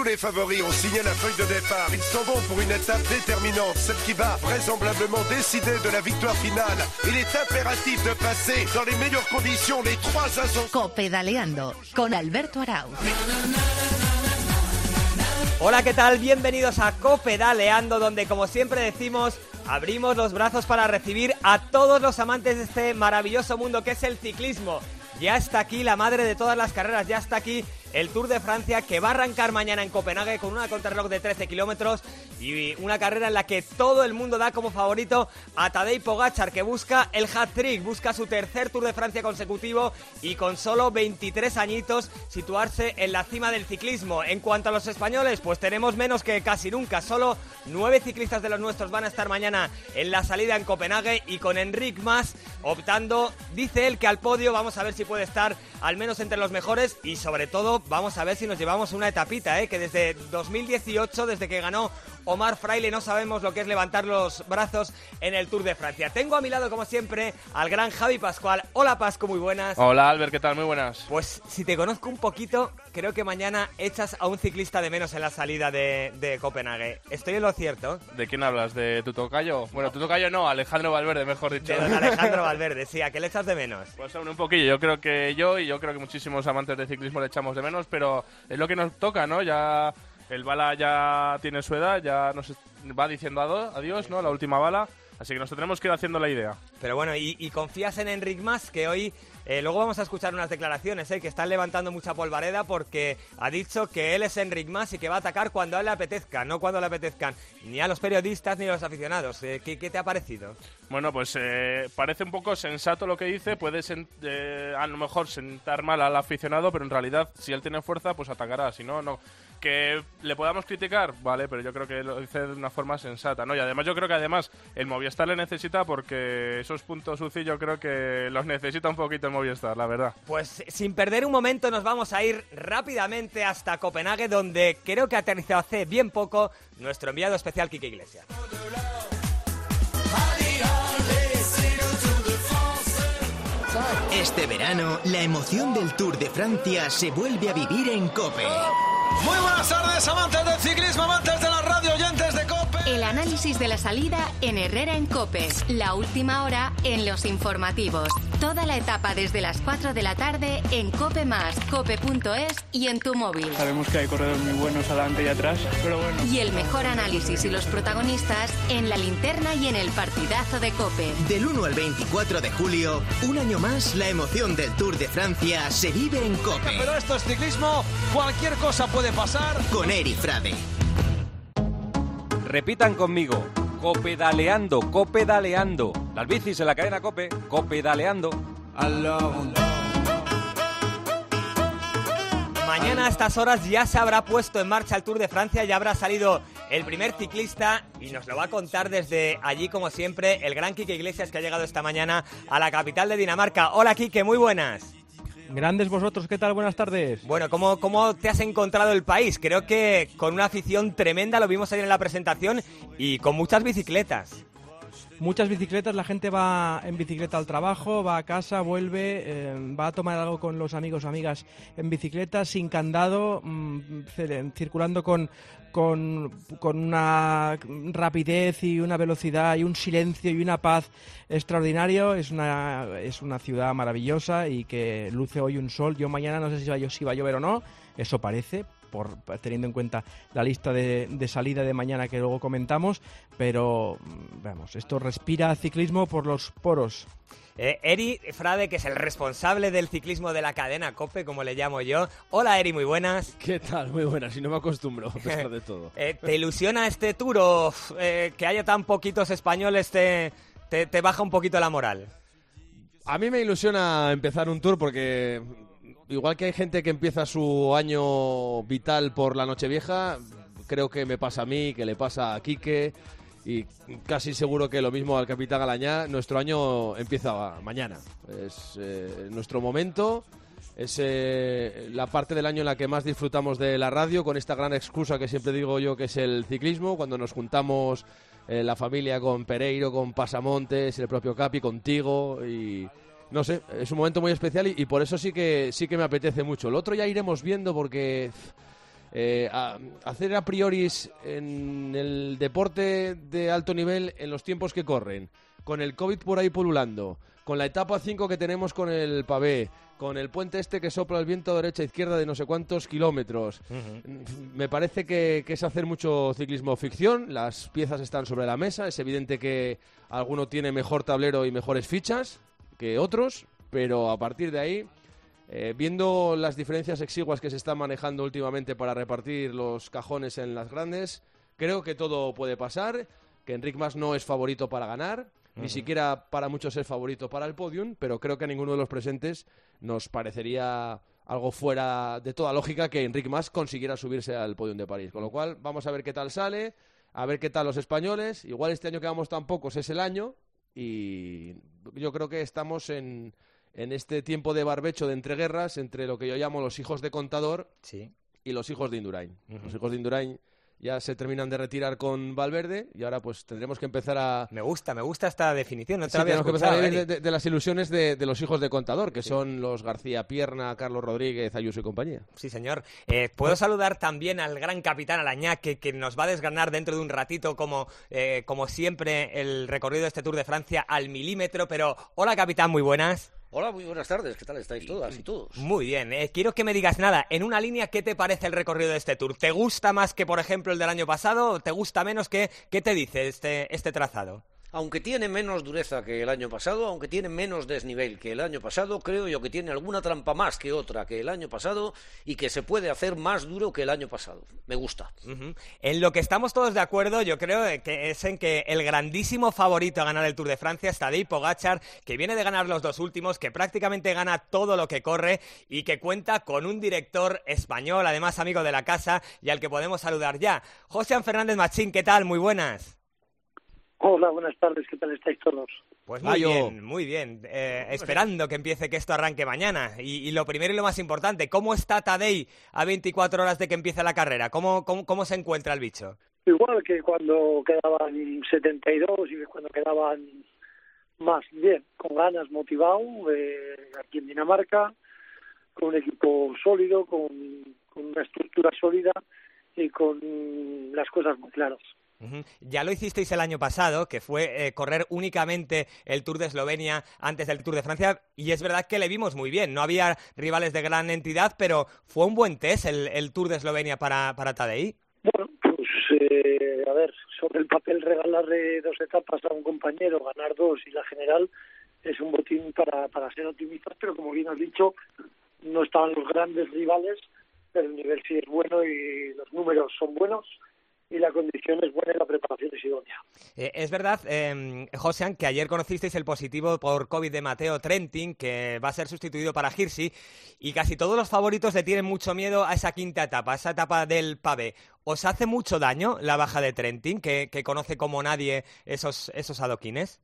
tous les favoris ont signé la feuille de départ. Ils sont bons pour une étape déterminante, celle qui va vraisemblablement décider de la victoire finale. Il est impératif de passer dans les meilleures conditions les trois ascensions. Copedaleando con Alberto Arauz. Hola, ¿qué tal? Bienvenidos a Copedaleando, donde como siempre decimos, abrimos los brazos para recibir a todos los amantes de este maravilloso mundo que es el ciclismo. Ya está aquí la madre de todas las carreras, ya está aquí el Tour de Francia que va a arrancar mañana en Copenhague con una contrarreloj de 13 kilómetros y una carrera en la que todo el mundo da como favorito a Tadej Pogachar que busca el hat-trick, busca su tercer Tour de Francia consecutivo y con solo 23 añitos situarse en la cima del ciclismo. En cuanto a los españoles, pues tenemos menos que casi nunca, solo nueve ciclistas de los nuestros van a estar mañana en la salida en Copenhague y con Enric Mas optando, dice él que al podio vamos a ver si puede estar al menos entre los mejores y sobre todo vamos a ver si nos llevamos una etapita, ¿eh? que desde 2018, desde que ganó Omar Fraile, no sabemos lo que es levantar los brazos en el Tour de Francia. Tengo a mi lado, como siempre, al gran Javi Pascual. Hola Pascu, muy buenas. Hola Albert, ¿qué tal? Muy buenas. Pues si te conozco un poquito, creo que mañana echas a un ciclista de menos en la salida de, de Copenhague. ¿Estoy en lo cierto? ¿De quién hablas? ¿De tu tocayo? Bueno, tu tocayo no, Alejandro Valverde, mejor dicho. De Alejandro Valverde, sí, ¿a qué le echas de menos? Pues aún un poquillo, yo creo que yo y yo creo que muchísimos amantes de ciclismo le echamos de menos, pero es lo que nos toca, ¿no? Ya el bala ya tiene su edad, ya nos va diciendo adiós, ¿no? La última bala. Así que nos tendremos que ir haciendo la idea. Pero bueno, ¿y, confías en Enric Mas, que hoy eh, luego vamos a escuchar unas declaraciones eh, que están levantando mucha polvareda porque ha dicho que él es Enric Mas y que va a atacar cuando a él le apetezca, no cuando le apetezcan ni a los periodistas ni a los aficionados. Eh, ¿qué, te ha parecido? Bueno, pues parece un poco sensato lo que dice, puede a lo mejor sentar mal al aficionado, pero en realidad si él tiene fuerza, pues atacará, si no, no. Que le podamos criticar, vale, pero yo creo que lo dice de una forma sensata, ¿no? Y además yo creo que además el Movistar le necesita porque esos puntos sucios yo creo que los necesita un poquito el Movistar, la verdad. Pues sin perder un momento nos vamos a ir rápidamente hasta Copenhague, donde creo que aterrizó hace bien poco nuestro enviado especial Kike Iglesias. Este verano, la emoción del Tour de Francia se vuelve a vivir en Cope. Muy buenas tardes, amantes del ciclismo, amantes de la radio, oyentes de. El análisis de la salida en Herrera en COPE. La última hora en los informativos. Toda la etapa desde las 4 de la tarde en COPE más, cope.es y en tu móvil. Sabemos que hay corredores muy buenos adelante y atrás, pero bueno. Y el mejor análisis y los protagonistas en la linterna y en el partidazo de COPE. Del 1 al 24 de julio, un año más, la emoción del Tour de Francia se vive en COPE. Pero esto es ciclismo, cualquier cosa puede pasar. Con Eri Frade. Repitan conmigo. Copedaleando, copedaleando. Las bicis en la cadena Cope, copedaleando. Mañana a estas horas ya se habrá puesto en marcha el Tour de Francia, ya habrá salido el primer ciclista y nos lo va a contar desde allí, como siempre, el gran Quique Iglesias que ha llegado esta mañana a la capital de Dinamarca. Hola Quique, muy buenas. Grandes vosotros, ¿qué tal? Buenas tardes. Bueno, ¿cómo, ¿cómo te has encontrado el país? Creo que con una afición tremenda, lo vimos ayer en la presentación, y con muchas bicicletas. Muchas bicicletas, la gente va en bicicleta al trabajo, va a casa, vuelve, eh, va a tomar algo con los amigos o amigas en bicicleta, sin candado, mm, circulando con, con, una rapidez y una velocidad y un silencio y una paz extraordinario. Es una, es una ciudad maravillosa y que luce hoy un sol. Yo mañana no sé si va, si va a llover o no, eso parece, por teniendo en cuenta la lista de, de, salida de mañana que luego comentamos, pero vamos, esto respira ciclismo por los poros. Eh, Eri Frade, que es el responsable del ciclismo de la cadena COPE, como le llamo yo. Hola Eri, muy buenas. ¿Qué tal? Muy buenas, y no me acostumbro a pesar de todo. Eh, ¿Te ilusiona este tour o eh, que haya tan poquitos españoles te, te, baja un poquito la moral? A mí me ilusiona empezar un tour porque igual que hay gente que empieza su año vital por la Nochevieja, creo que me pasa a mí, que le pasa a Quique, y casi seguro que lo mismo al capitán Galañá. Nuestro año empieza mañana. Es eh, nuestro momento. Es eh, la parte del año en la que más disfrutamos de la radio, con esta gran excusa que siempre digo yo que es el ciclismo, cuando nos juntamos eh, la familia con Pereiro, con Pasamontes, el propio Capi, contigo y no sé, es un momento muy especial y, y, por eso sí que sí que me apetece mucho. El otro ya iremos viendo porque Eh, a- hacer a priori en el deporte de alto nivel en los tiempos que corren, con el COVID por ahí pululando, con la etapa 5 que tenemos con el pavé, con el puente este que sopla el viento derecha e izquierda de no sé cuántos kilómetros. Me parece que, que es hacer mucho ciclismo ficción, las piezas están sobre la mesa, es evidente que alguno tiene mejor tablero y mejores fichas que otros, pero a partir de ahí, eh, viendo las diferencias exiguas que se están manejando últimamente para repartir los cajones en las grandes, creo que todo puede pasar, que Enric Mas no es favorito para ganar, ni siquiera para muchos es favorito para el podium, pero creo que a ninguno de los presentes nos parecería algo fuera de toda lógica que Enric Mas consiguiera subirse al podium de París. Con lo cual, vamos a ver qué tal sale, a ver qué tal los españoles. Igual este año que vamos tan pocos es el año y yo creo que estamos en, en este tiempo de barbecho de entreguerras entre lo que yo llamo los hijos de contador y los hijos de Indurain. Los hijos de Indurain ya se terminan de retirar con Valverde y ahora pues tendremos que empezar a... Me gusta, me gusta esta definición. No te Sí, la había tenemos que empezar a Eric. de, las ilusiones de, de los hijos de contador, que son los García Pierna, Carlos Rodríguez, Ayuso y compañía. Sí, señor. Eh, Puedo saludar también al gran capitán Alañá, que, que nos va a desgranar dentro de un ratito, como, eh, como siempre, el recorrido de este Tour de Francia al milímetro. Pero, hola, capitán, muy buenas. Hola, muy buenas tardes. ¿Qué tal estáis todas y todos? Muy bien, eh, quiero que me digas nada. En una línea, ¿qué te parece el recorrido de este Tour? ¿Te gusta más que, por ejemplo, el del año pasado? ¿Te gusta menos? ¿Qué, qué te dice este, este trazado? Aunque tiene menos dureza que el año pasado, aunque tiene menos desnivel que el año pasado, creo yo que tiene alguna trampa más que otra que el año pasado y que se puede hacer más duro que el año pasado. Me gusta. En lo que estamos todos de acuerdo, yo creo que es en que el grandísimo favorito a ganar el Tour de Francia es Tadej Pogacar, que viene de ganar los dos últimos, que prácticamente gana todo lo que corre y que cuenta con un director español, además amigo de la casa y al que podemos saludar ya. José Fernández Machín, ¿qué tal? Muy buenas. Hola, buenas tardes, ¿qué tal estáis todos? Pues muy bien, muy bien. Eh, esperando que empiece que esto arranque mañana. Y, y lo primero y lo más importante, ¿cómo está Tadej a 24 horas de que empiece la carrera? ¿Cómo, cómo, cómo se encuentra el bicho? Igual que cuando quedaban 72 y cuando quedaban más bien, con ganas, motivado, eh, aquí en Dinamarca, con un equipo sólido, con, con una estructura sólida y con las cosas muy claras. Ya lo hicisteis el año pasado, que fue eh, correr únicamente el Tour de Eslovenia antes del Tour de Francia, y es verdad que le vimos muy bien. No había rivales de gran entidad, pero fue un buen test el, Tour de Eslovenia para, para Tadej. Bueno, pues eh, a ver, sobre el papel regalarle dos etapas a un compañero, ganar dos y la general es un botín para, para ser optimistas, pero como bien has dicho, no estaban los grandes rivales, pero el nivel sí es bueno y los números son buenos y la condición es buena y la preparación es idónea. Eh, es verdad, eh, Josean, que ayer conocisteis el positivo por COVID de Mateo Trentin, que va a ser sustituido para Hirsi, y casi todos los favoritos le tienen mucho miedo a esa quinta etapa, a esa etapa del pavé. ¿Os hace mucho daño la baja de Trentin, que, que conoce como nadie esos, esos adoquines?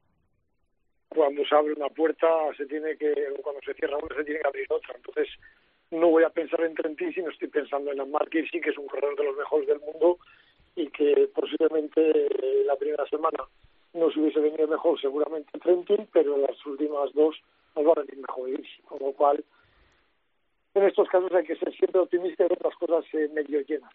Cuando se abre una puerta, se tiene que, cuando se cierra una, se tiene que abrir otra. Entonces, no voy a pensar en Trentin, sino estoy pensando en Mark Hirschi, que es un corredor de los mejores del mundo que posiblemente eh, la primera semana nos hubiese venido mejor seguramente Trentin, pero las últimas dos nos va a venir mejor Hirschi, con lo cual en estos casos hay que ser siempre optimista y ver las cosas eh, medio llenas.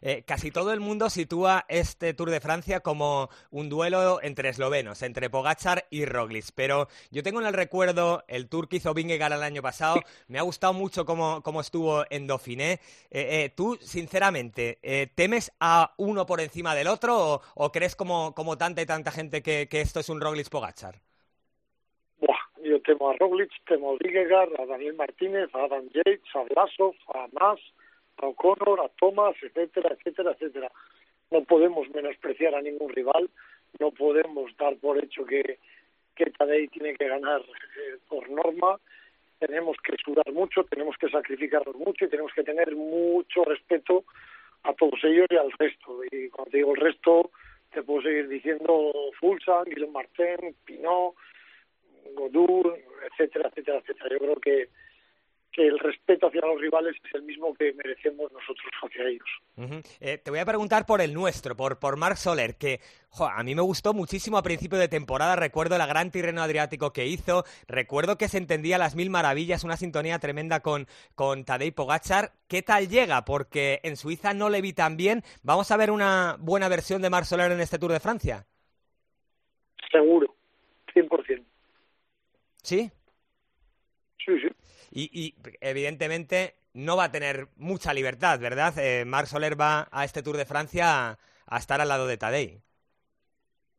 Eh, casi todo el mundo sitúa este Tour de Francia como un duelo entre eslovenos, entre Pogachar y Roglic. Pero yo tengo en el recuerdo el Tour que hizo Vingegaard el año pasado. Me ha gustado mucho cómo, cómo estuvo en Dauphiné. Eh, ¿Tú, sinceramente, temes a uno por encima del otro o, crees como, como tanta y tanta gente que, que esto es un Roglic-Pogachar? Temo a Roglic, temo a Vingegaard, a Daniel Martínez, a Adam Yates, a Blasov, a Mas, a O'Connor, a Thomas, etcétera, etcétera, etcétera. No podemos menospreciar a ningún rival, no podemos dar por hecho que, que Tadej tiene que ganar eh, por norma, tenemos que sudar mucho, tenemos que sacrificarnos mucho y tenemos que tener mucho respeto a todos ellos y al resto. Y cuando te digo el resto, te puedo seguir diciendo Fulsan, Guillaume Martin, Pinot, Godur, etcétera, etcétera, etcétera. Yo creo que que el respeto hacia los rivales es el mismo que merecemos nosotros hacia ellos. Eh, te voy a preguntar por el nuestro, por, por Marc Soler, que a mí me gustó muchísimo a principio de temporada, recuerdo la gran Tirreno Adriático que hizo, recuerdo que se entendía las mil maravillas, una sintonía tremenda con, con Tadej Pogachar. ¿Qué tal llega? Porque en Suiza no le vi tan bien. ¿Vamos a ver una buena versión de Marc Soler en este Tour de Francia? Seguro, 100%. ¿Sí? Sí, sí. Y, evidentemente no va a tener mucha libertad, ¿verdad? Eh, Marc Soler va a este Tour de Francia a, estar al lado de Tadej.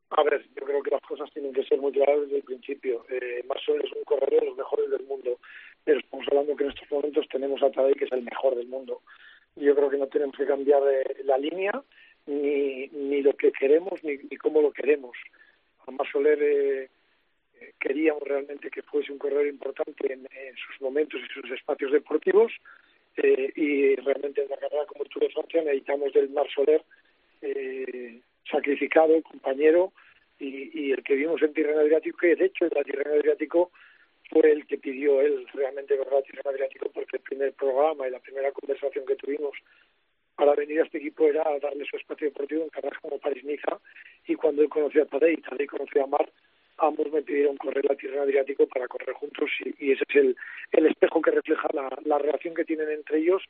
A ver, yo creo que las cosas tienen que ser muy claras desde el principio. Eh, Marc Soler es un corredor de los mejores del mundo, pero estamos hablando que en estos momentos tenemos a Tadej que es el mejor del mundo. Yo creo que no tenemos que cambiar la línea ni, ni lo que queremos ni, ni cómo lo queremos. A Marc Soler eh, queríamos realmente que fuese un corredor importante en, sus momentos y sus espacios deportivos eh, y realmente en la carrera como el Tour de Francia necesitamos del Mar Soler eh, sacrificado, compañero y, el que vimos en Tirreno Adriático que de hecho el Tirreno Adriático fue el que pidió él realmente verdad Tirreno Adriático porque el primer programa y la primera conversación que tuvimos para venir a este equipo era darle su espacio deportivo en carreras como París-Niza y cuando él conoció a Tadej y Tadej conoció a Mar ambos me pidieron correr la tierra Adriático para correr juntos y, ese es el, el espejo que refleja la, la relación que tienen entre ellos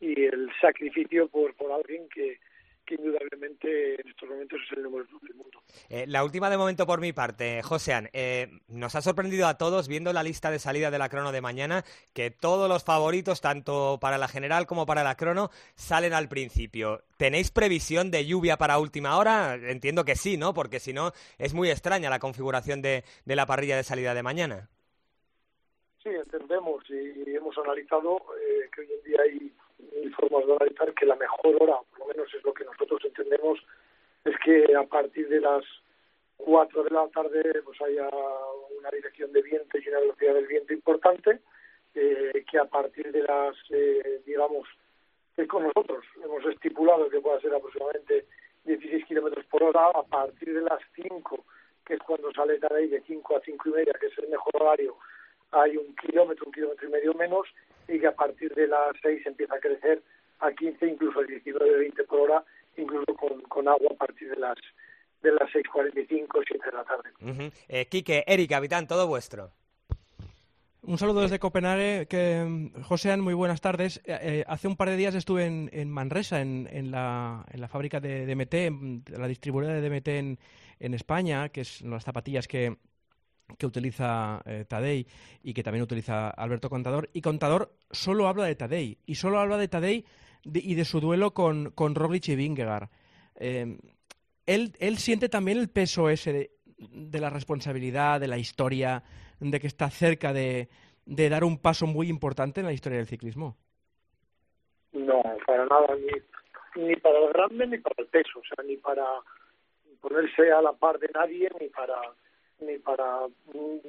y el sacrificio por, por alguien que, que indudablemente en estos momentos es el número uno del mundo. Eh, la última de momento por mi parte, Josean. Eh, nos ha sorprendido a todos viendo la lista de salida de la crono de mañana que todos los favoritos, tanto para la general como para la crono, salen al principio. ¿Tenéis previsión de lluvia para última hora? Entiendo que sí, ¿no? Porque si no, es muy extraña la configuración de, de la parrilla de salida de mañana. Sí, entendemos y hemos analizado eh, que hoy en día hay formas de analizar que la mejor hora, por lo menos es lo que nosotros entendemos, es que a partir de las 4 de la tarde pues haya una dirección de viento y una velocidad del viento importante, eh, que a partir de las, eh, digamos, que con nosotros hemos estipulado que pueda ser aproximadamente 16 kilómetros por hora, a partir de las 5, que es cuando sale ahí de 5 a 5 y media, que es el mejor horario, hay un kilómetro, un kilómetro y medio menos, y que a partir de las 6 empieza a crecer a 15, incluso a 19, 20 por hora, incluso con, con agua a partir de las de las 6.45, 7 de la tarde. Uh eh, Quique, Eric, capitán, todo vuestro. Un saludo desde Copenhague. Que, Josean, muy buenas tardes. Eh, eh, hace un par de días estuve en, en Manresa, en, en, la, en la fábrica de DMT, la distribuidora de DMT en, en España, que es las zapatillas que, que utiliza eh, Tadei y que también utiliza Alberto Contador. Y Contador solo habla de Tadei y solo habla de Tadei y de su duelo con, con Roglic y Vingegaard. Eh, él, él siente también el peso ese de, la responsabilidad, de la historia, de que está cerca de, de dar un paso muy importante en la historia del ciclismo. No, para nada, ni, ni para el grande ni para el peso, o sea, ni para ponerse a la par de nadie, ni para ni para...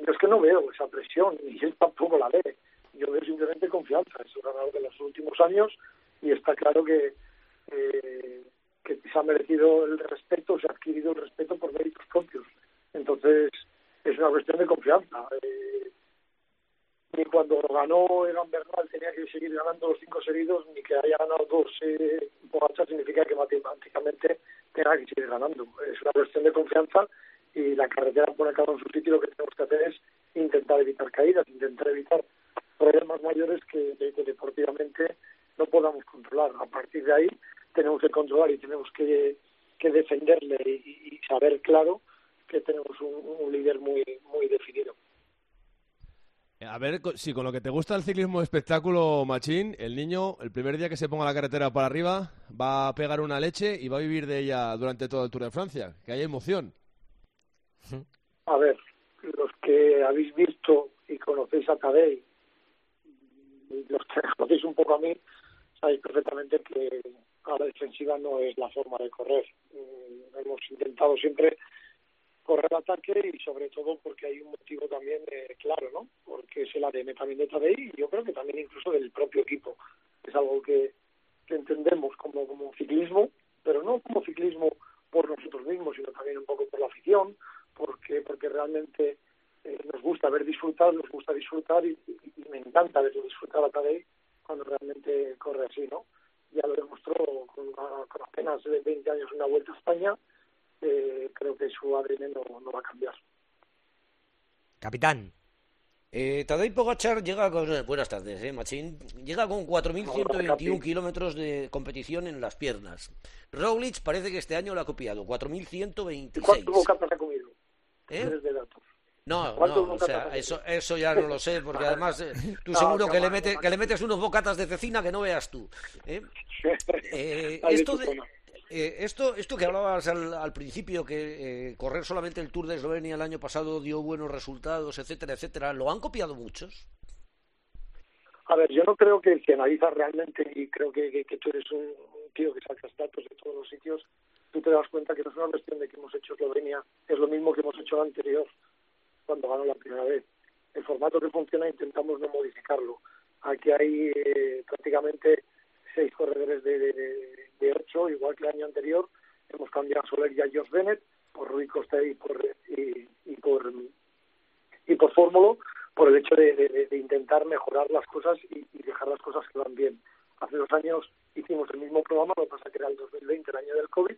Es que no veo esa presión, ni él tampoco la ve. Yo veo simplemente confianza. Es un ganador de los últimos años y está claro que, eh, que se ha merecido el respeto, se ha adquirido el respeto por méritos propios. Entonces, es una cuestión de confianza. Eh, ni cuando ganó Egan Bernal tenía que seguir ganando los cinco seguidos, ni que haya ganado dos eh, significa que matemáticamente tenga que seguir ganando. Es una cuestión de confianza y la carretera pone cada en su sitio lo que tenemos que hacer es intentar evitar caídas, intentar evitar problemas mayores que, deportivamente no podamos controlar. A partir de ahí tenemos que controlar y tenemos que, defenderle y, saber claro que tenemos un, líder muy, muy definido. A ver si con lo que te gusta el ciclismo espectáculo, Machín, el niño, el primer día que se ponga la carretera para arriba, va a pegar una leche y va a vivir de ella durante todo el Tour de Francia. Que haya emoción. A ver, los que habéis visto y conocéis a Tadei, los que conocéis un poco a mí, sabéis perfectamente que a la defensiva no es la forma de correr. Mm, hemos intentado siempre correr ataque y sobre todo porque hay un motivo también eh, claro, ¿no? Porque es el ADN también de Tadei y yo creo que también incluso del propio equipo. Es algo que, que entendemos como, como ciclismo, pero no como ciclismo por nosotros mismos, sino también un poco por la afición, porque porque realmente eh, nos gusta ver disfrutar, nos gusta disfrutar y, me encanta verlo disfrutar a Tadej cuando realmente corre así, ¿no? Ya lo demostró con, con apenas 20 años una Vuelta a España, eh, creo que su ADN no, no va a cambiar. Capitán. Eh, Tadej Pogachar llega con... Buenas tardes, eh, Machín. Llega con 4.121 kilómetros de competición en las piernas. Roglic parece que este año lo ha copiado, 4.126. ¿Cuántos bocatas ha comido? ¿Eh? No, no, o sea, eso, eso ya no lo sé, porque además eh, tú seguro que, le metes, que le metes unos bocatas de cecina que no veas tú. ¿eh? Eh, esto de, eh, esto, esto que hablabas al, principio, que correr solamente el Tour de Eslovenia el año pasado dio buenos resultados, etcétera, etcétera, ¿lo han copiado muchos? A ver, yo no creo que si analizas realmente, y creo que, que, tú eres un, tío que sacas datos de todos los sitios, tú te das cuenta que no es una cuestión de que hemos hecho Eslovenia, es lo mismo que hemos hecho el anterior, cuando ganó la primera vez. El formato que funciona intentamos no modificarlo. Aquí hay eh, prácticamente seis corredores de, de, ocho, igual que el año anterior. Hemos cambiado a Soler y a Josh Bennett por Rui Costa y por y, por y por Fórmulo por el hecho de, intentar mejorar las cosas y, dejar las cosas que van bien. Hace dos años hicimos el mismo programa, lo que pasa que era el 2020, el año del COVID,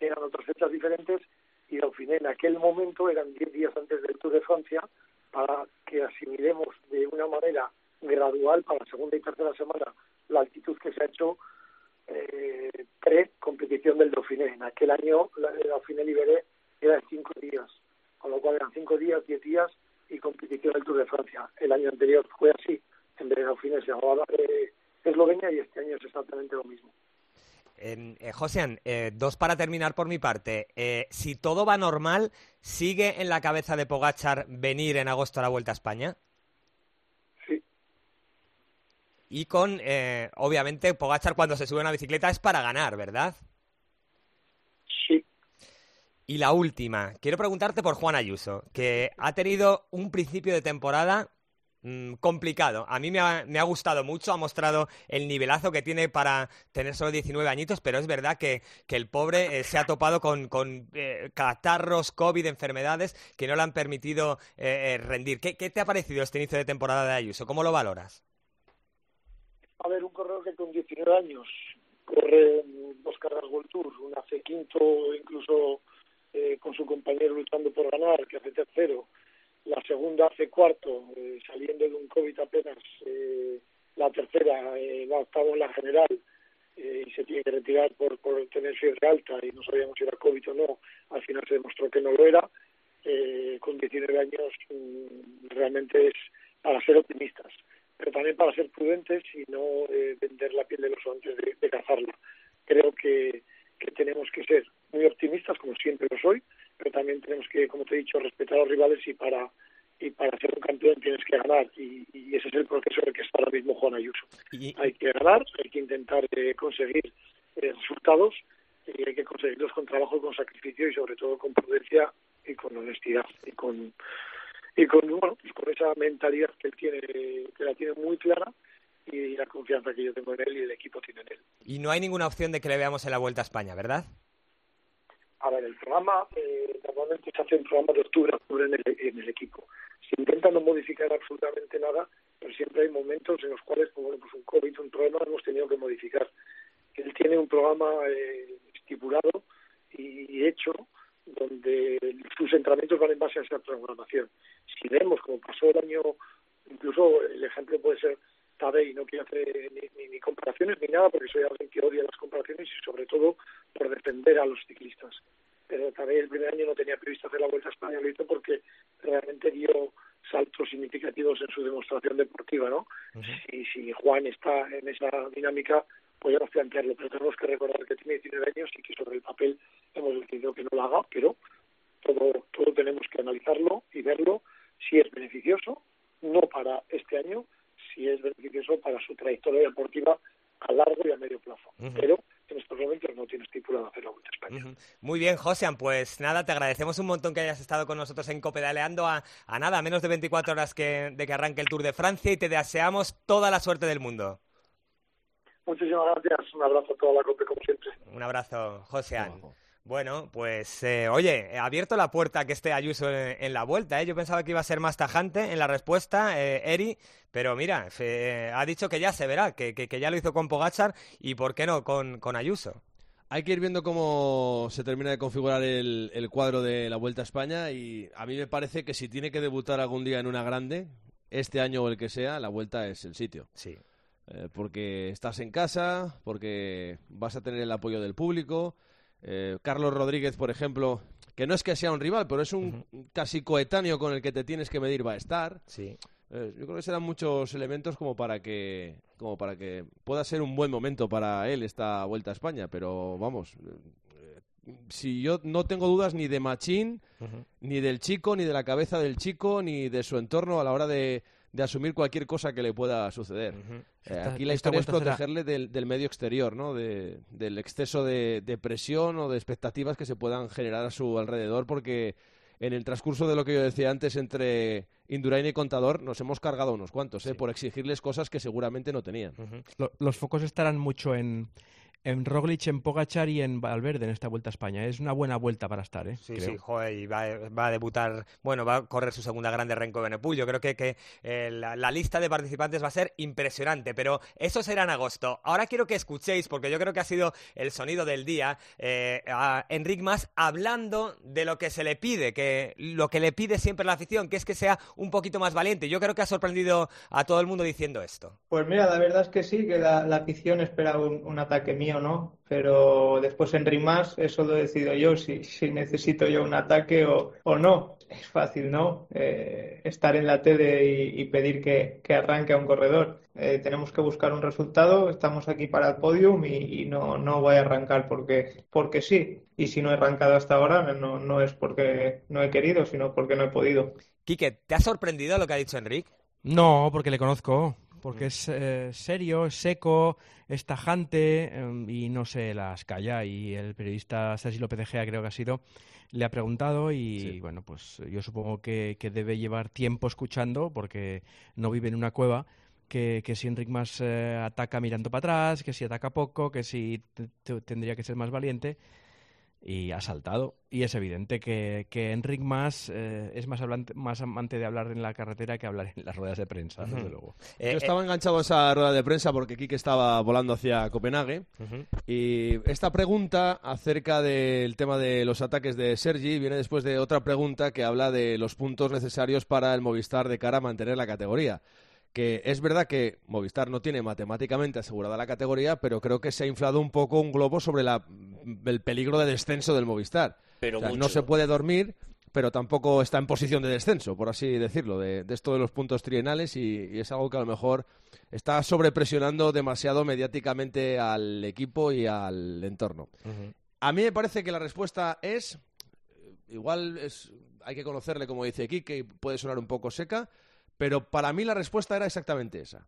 eran otras fechas diferentes y final en aquel momento eran diez días antes del Tour de Francia para que asimilemos de una manera gradual para la segunda y tercera semana la altitud que se ha hecho eh, pre-competición del Dauphiné. En aquel año la, el Dauphiné Liberé era de cinco días, con lo cual eran cinco días, diez días y competición del Tour de Francia. El año anterior fue así, en vez Dauphiné se llamaba eh, Eslovenia y este año es exactamente lo mismo. Eh, eh, dos para terminar por mi parte. Eh, si todo va normal, ¿sigue en la cabeza de Pogachar venir en agosto a la Vuelta a España? Y con, eh, obviamente, Pogachar cuando se sube a una bicicleta es para ganar, ¿verdad? Sí. Y la última, quiero preguntarte por Juan Ayuso, que ha tenido un principio de temporada mm, complicado. A mí me ha, me ha, gustado mucho, ha mostrado el nivelazo que tiene para tener solo 19 añitos, pero es verdad que, el pobre eh, se ha topado con, con eh, catarros, COVID, enfermedades que no le han permitido rendir. ¿Qué, ¿Qué te ha parecido este inicio de temporada de Ayuso? ¿Cómo lo valoras? a ver un corredor que con 19 años corre dos carreras World Tour, una hace quinto, incluso eh, con su compañero luchando por ganar, que hace tercero, la segunda hace cuarto, eh, saliendo de un COVID apenas, eh, la tercera va octavo en la general y se tiene que retirar por, por tener fiebre alta y no sabíamos si era COVID o no, al final se demostró que no lo era. con 19 años mm, realmente es para ser optimistas pero también para ser prudentes y no eh, vender la piel del oso antes de, cazarla. Creo que, que tenemos que ser muy optimistas, como siempre lo soy, pero también tenemos que, como te he dicho, respetar a los rivales y para y para ser un campeón tienes que ganar y, ese es el proceso en el que está ahora mismo Juan Ayuso. Hay que ganar, hay que intentar eh, conseguir eh, resultados y hay que conseguirlos con trabajo, con sacrificio y sobre todo con prudencia y con honestidad y con y con, bueno, pues con esa mentalidad que él tiene, que la tiene muy clara y la confianza que yo tengo en él y el equipo tiene en él. Y no hay ninguna opción de que le veamos en la Vuelta a España, ¿verdad? Ver, el programa, eh, normalmente se hace un programa de octubre a en el, equipo. Se intenta no modificar absolutamente nada, pero siempre hay momentos en los cuales, pues, bueno, pues un COVID, un problema, hemos tenido que modificar. Él tiene un programa eh, estipulado y hecho donde sus entrenamientos van en base a esa programación. Si vemos, como pasó el año, incluso el ejemplo puede ser Tadei, no quiero hacer ni, ni, comparaciones ni nada, porque soy alguien que odia las comparaciones y sobre todo por defender a los ciclistas. Pero Tadei el primer año no tenía previsto hacer la Vuelta a España, lo hizo porque realmente dio saltos significativos en su demostración deportiva, ¿no? Y si Juan está en esa dinámica, podemos plantearlo, pero tenemos que recordar que tiene 19 años y que sobre el papel hemos decidido que no lo haga, pero todo, todo tenemos que analizarlo y verlo si es beneficioso, no para este año, si es beneficioso para su trayectoria deportiva a largo y a medio plazo. Pero en estos momentos no tiene estipulado hacer la Vuelta a España. Muy bien, Josean, pues nada, te agradecemos un montón que hayas estado con nosotros en Copedaleando a, a nada, a menos de 24 horas que, de que arranque el Tour de Francia y te deseamos toda la suerte del mundo. Muchísimas gracias. Un abrazo a toda la COPE, como siempre. Un abrazo, José Bueno, pues eh, oye, he abierto la puerta que esté Ayuso en, la vuelta. ¿eh? Yo pensaba que iba a ser más tajante en la respuesta, eh, Eri, pero mira, ha dicho que ya se verá, que, que, ya lo hizo con Pogachar y por qué no con, con Ayuso. Hay que ir viendo cómo se termina de configurar el, el, cuadro de la Vuelta a España y a mí me parece que si tiene que debutar algún día en una grande, este año o el que sea, la Vuelta es el sitio. Sí. Eh, porque estás en casa, porque vas a tener el apoyo del público. Eh, Carlos Rodríguez, por ejemplo, que no es que sea un rival, pero es un casi coetáneo con el que te tienes que medir, va a estar. Sí. Eh, yo creo que serán muchos elementos como para que como para que pueda ser un buen momento para él esta vuelta a España, pero vamos, si yo no tengo dudas ni de Machín, ni del chico, ni de la cabeza del chico, ni de su entorno a la hora de, de asumir cualquier cosa que le pueda suceder. Eh, aquí la historia es protegerle del, medio exterior, ¿no? del exceso de, presión o de expectativas que se puedan generar a su alrededor, porque en el transcurso de lo que yo decía antes entre Indurain y Contador nos hemos cargado unos cuantos, ¿eh? por exigirles cosas que seguramente no tenían. los focos estarán mucho en en Roglic, en Pogachar y en Valverde en esta Vuelta a España. Es una buena vuelta para estar, ¿eh? Sí, sí, joder, y va, a debutar, bueno, va a correr su segunda grande Renko Benepul. Yo creo que, que eh, la, lista de participantes va a ser impresionante, pero eso será en agosto. Ahora quiero que escuchéis, porque yo creo que ha sido el sonido del día, eh, a Enric Mas hablando de lo que se le pide, que lo que le pide siempre la afición, que es que sea un poquito más valiente. Yo creo que ha sorprendido a todo el mundo diciendo esto. Pues mira, la verdad es que sí, que la, afición espera un ataque mío no, pero después en rimas eso lo decido yo, si, si necesito yo un ataque o, o no. Es fácil, ¿no? Eh, estar en la tele y, pedir que, que, arranque a un corredor. Eh, tenemos que buscar un resultado, estamos aquí para el podium y, no, no voy a arrancar porque, porque sí. Y si no he arrancado hasta ahora, no, no es porque no he querido, sino porque no he podido. Quique, ¿te ha sorprendido lo que ha dicho Enrique? No, porque le conozco porque es eh, serio, es seco, es tajante em, y no se las calla. Y el periodista Sergio López de Gea creo que ha sido, le ha preguntado y bueno, pues yo supongo que, debe llevar tiempo escuchando porque no vive en una cueva. Que, que si Enric más eh, ataca mirando para atrás, que si ataca poco, que si tendría que ser más valiente y ha saltado. Y es evidente que, que Enric más eh, es más, más amante de hablar en la carretera que hablar en las ruedas de prensa, desde luego. Yo eh, estaba enganchado a esa rueda de prensa porque Kike estaba volando hacia Copenhague. Y esta pregunta acerca del tema de los ataques de Sergi viene después de otra pregunta que habla de los puntos necesarios para el Movistar de cara a mantener la categoría que es verdad que Movistar no tiene matemáticamente asegurada la categoría, pero creo que se ha inflado un poco un globo sobre el peligro de descenso del Movistar. Pero no se puede dormir, pero tampoco está en posición de descenso, por así decirlo, de, esto de los puntos trienales y, es algo que a lo mejor está sobrepresionando demasiado mediáticamente al equipo y al entorno. A mí me parece que la respuesta es, igual es, hay que conocerle como dice que puede sonar un poco seca, pero para mí la respuesta era exactamente esa.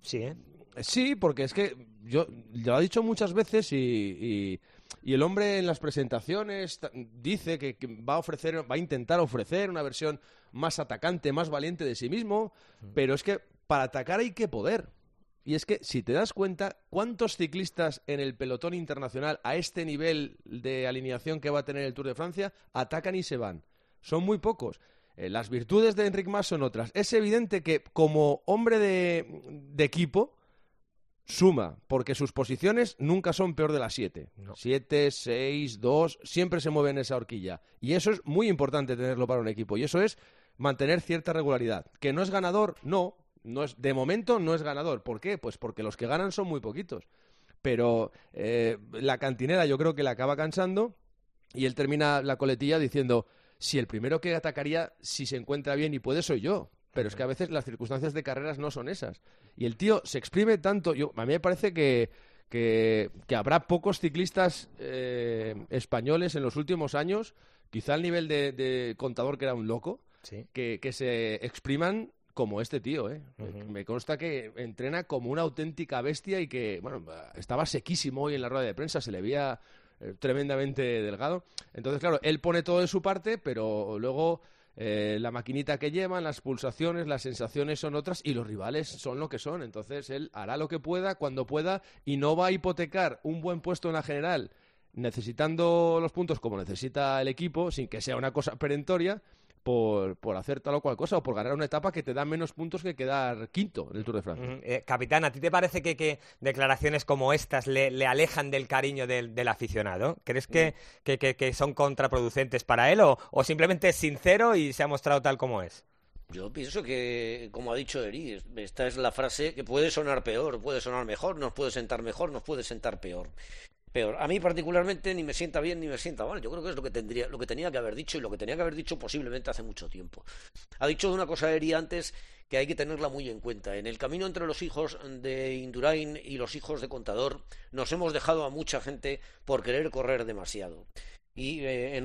Sí, ¿eh? Sí, porque es que yo lo he dicho muchas veces y, y, el hombre en las presentaciones dice que, va a ofrecer, va a intentar ofrecer una versión más atacante, más valiente de sí mismo, pero es que para atacar hay que poder. Y es que si te das cuenta, ¿cuántos ciclistas en el pelotón internacional a este nivel de alineación que va a tener el Tour de Francia atacan y se van? Son muy pocos. Eh, las virtudes de Enric Mas son otras. Es evidente que como hombre de, equipo suma, porque sus posiciones nunca son peor de las siete. Siete, seis, dos, siempre se mueve en esa horquilla. Y eso es muy importante tenerlo para un equipo. Y eso es mantener cierta regularidad. Que no es ganador, no. no es, de momento no es ganador. ¿Por qué? Pues porque los que ganan son muy poquitos. Pero eh, la cantinera yo creo que le acaba cansando y él termina la coletilla diciendo si el primero que atacaría, si se encuentra bien y puede, soy yo. Pero es que a veces las circunstancias de carreras no son esas. Y el tío se exprime tanto. Yo, a mí me parece que, que, habrá pocos ciclistas eh, españoles en los últimos años, quizá al nivel de, contador que era un loco, que, que, se expriman como este tío. ¿eh? Me consta que entrena como una auténtica bestia y que, bueno, estaba sequísimo hoy en la rueda de prensa, se le veía eh, tremendamente delgado. Entonces, claro, él pone todo de su parte, pero luego eh, la maquinita que llevan, las pulsaciones, las sensaciones son otras y los rivales son lo que son. Entonces, él hará lo que pueda, cuando pueda, y no va a hipotecar un buen puesto en la general necesitando los puntos como necesita el equipo, sin que sea una cosa perentoria, por, por, hacer tal o cual cosa o por ganar una etapa que te da menos puntos que quedar quinto en el Tour de Francia. Eh, capitán, ¿a ti te parece que, declaraciones como estas le, alejan del cariño del, aficionado? ¿Crees que, que, son contraproducentes para él o, o simplemente es sincero y se ha mostrado tal como es? Yo pienso que, como ha dicho Eri, esta es la frase que puede sonar peor, puede sonar mejor, nos puede sentar mejor, nos puede sentar peor peor. A mí particularmente ni me sienta bien ni me sienta mal. Yo creo que es lo que tendría, lo que tenía que haber dicho y lo que tenía que haber dicho posiblemente hace mucho tiempo. Ha dicho una cosa Eri antes que hay que tenerla muy en cuenta. En el camino entre los hijos de Indurain y los hijos de Contador nos hemos dejado a mucha gente por querer correr demasiado. Y eh,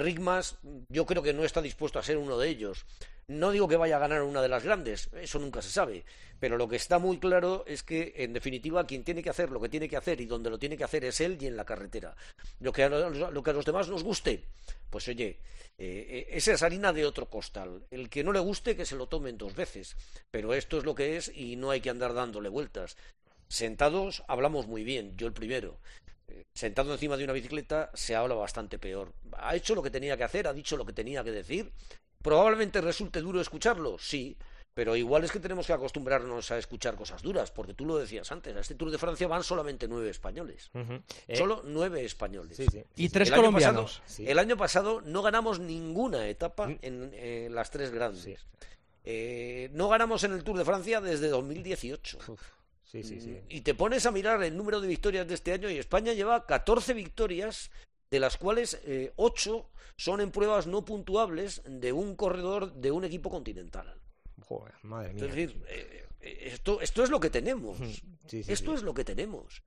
yo creo que no está dispuesto a ser uno de ellos. No digo que vaya a ganar una de las grandes, eso nunca se sabe, pero lo que está muy claro es que, en definitiva, quien tiene que hacer lo que tiene que hacer y donde lo tiene que hacer es él y en la carretera. Lo que a, lo que a los demás nos guste, pues oye, eh, esa es harina de otro costal. El que no le guste, que se lo tomen dos veces. Pero esto es lo que es y no hay que andar dándole vueltas. Sentados hablamos muy bien, yo el primero eh, sentado encima de una bicicleta se habla bastante peor. Ha hecho lo que tenía que hacer, ha dicho lo que tenía que decir ¿Probablemente resulte duro escucharlo? Sí, pero igual es que tenemos que acostumbrarnos a escuchar cosas duras, porque tú lo decías antes, a este Tour de Francia van solamente nueve españoles. Eh, Solo nueve españoles. Y tres colombianos. el año pasado no ganamos ninguna etapa mm. en, las tres grandes. Eh, no ganamos en el Tour de Francia desde 2018. Sí, sí, sí. Y te pones a mirar el número de victorias de este año y España lleva 14 victorias de las cuales eh, ocho son en pruebas no puntuables de un corredor de un equipo continental. Joder, madre mía. Es decir, eh, eh, esto, esto es lo que tenemos. esto es lo que tenemos.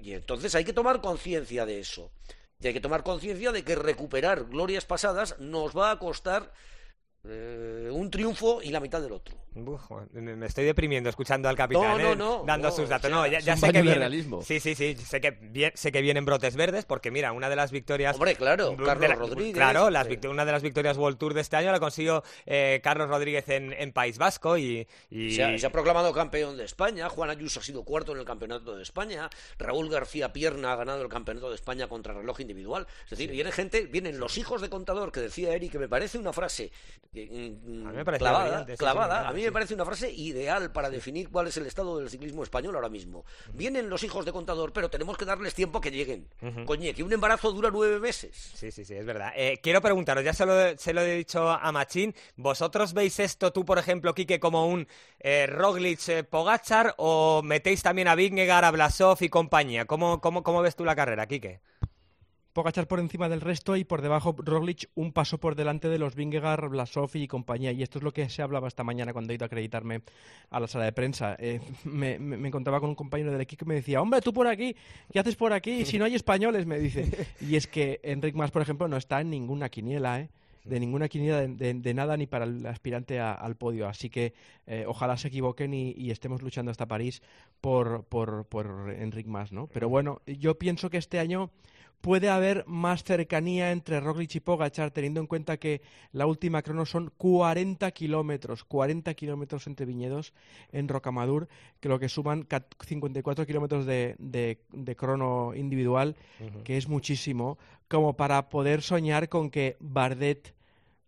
Y entonces hay que tomar conciencia de eso. Y hay que tomar conciencia de que recuperar glorias pasadas nos va a costar un triunfo y la mitad del otro me estoy deprimiendo escuchando al capitán ¿eh? dando sus datos. no, ya, sé que viene, Sí, sí, sí. Sé que, sé que vienen brotes verdes porque, mira, una de las victorias. Hombre, claro, Carlos Rodríguez. Claro, una de las victorias World Tour de este año la consiguió eh, Carlos Rodríguez en, País Vasco y. Se, ha, proclamado campeón de España. Juan Ayuso ha sido cuarto en el campeonato de España. Raúl García Pierna ha ganado el campeonato de España contra reloj individual. Es decir, viene gente, vienen los hijos de contador que decía Eric, que me parece una frase clavada. clavada me parece una frase ideal para definir cuál es el estado del ciclismo español ahora mismo. Vienen los hijos de contador, pero tenemos que darles tiempo a que lleguen. Coñe, que un embarazo dura nueve meses. Sí, sí, sí, es verdad. Eh, quiero preguntaros, ya se lo, se lo, he dicho a Machín, ¿vosotros veis esto, tú por ejemplo, Quique, como un eh, Roglic eh, Pogachar o metéis también a Vingegaard, a Blasov y compañía? ¿Cómo, cómo, cómo ves tú la carrera, Quique? Pogachar por encima del resto y por debajo Roglic un paso por delante de los Vingegaard, Blasov y compañía. Y esto es lo que se hablaba esta mañana cuando he ido a acreditarme a la sala de prensa. Eh, me, encontraba con un compañero del equipo que me decía, hombre, tú por aquí, ¿qué haces por aquí? Si no hay españoles, me dice. Y es que Enric Mas, por ejemplo, no está en ninguna quiniela, ¿eh? de ninguna quiniela de, nada ni para el aspirante al podio. Así que eh, ojalá se equivoquen y, estemos luchando hasta París por, por, por Enric Mas, ¿no? Pero bueno, yo pienso que este año puede haber más cercanía entre Roglic y Pogachar, teniendo en cuenta que la última crono son 40 kilómetros, 40 kilómetros entre viñedos en Rocamadur, que lo que suman 54 kilómetros de, de, crono individual, que es muchísimo, como para poder soñar con que Bardet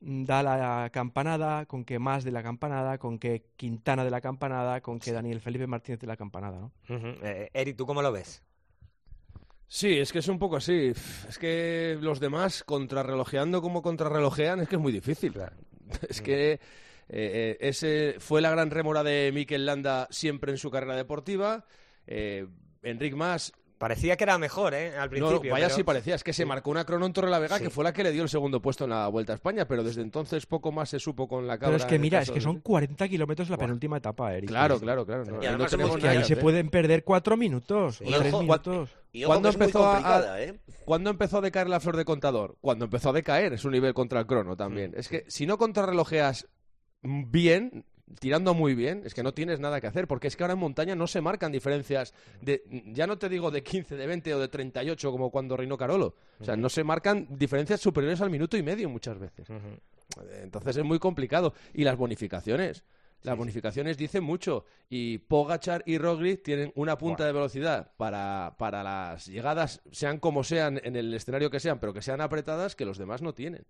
da la campanada, con que más de la campanada, con que Quintana de la campanada, con que Daniel Felipe Martínez de la campanada. ¿no? Eh, Eri, ¿tú cómo lo ves? Sí, es que es un poco así. Es que los demás, contrarrelojeando como contrarrelojean, es que es muy difícil. Es que eh, eh, ese fue la gran remora de Mikel Landa siempre en su carrera deportiva. Eh, Enric Mas Parecía que era mejor, ¿eh? Al principio. No, vaya si parecía. Es que se marcó una crono en Torre la Vega que fue la que le dio el segundo puesto en la Vuelta a España, pero desde entonces poco más se supo con la cabra. Pero es que mira, es que son 40 kilómetros la penúltima etapa, Eric. Claro, claro, claro. No, y que ahí se pueden perder cuatro minutos, o tres minutos. ¿Cuándo empezó, a, ¿eh? ¿Cuándo empezó a decaer la flor de contador? Cuando empezó a decaer, es un nivel contra el crono también. Mm. Es que si no contrarrelojeas bien, tirando muy bien, es que no tienes nada que hacer, porque es que ahora en montaña no se marcan diferencias de, ya no te digo de 15, de 20 o de 38 como cuando reinó Carolo, o sea, no se marcan diferencias superiores al minuto y medio muchas veces. Entonces es muy complicado. Y las bonificaciones, Las bonificaciones dicen mucho y Pogachar y Roglic tienen una punta de velocidad para, para las llegadas, sean como sean en el escenario que sean, pero que sean apretadas que los demás no tienen.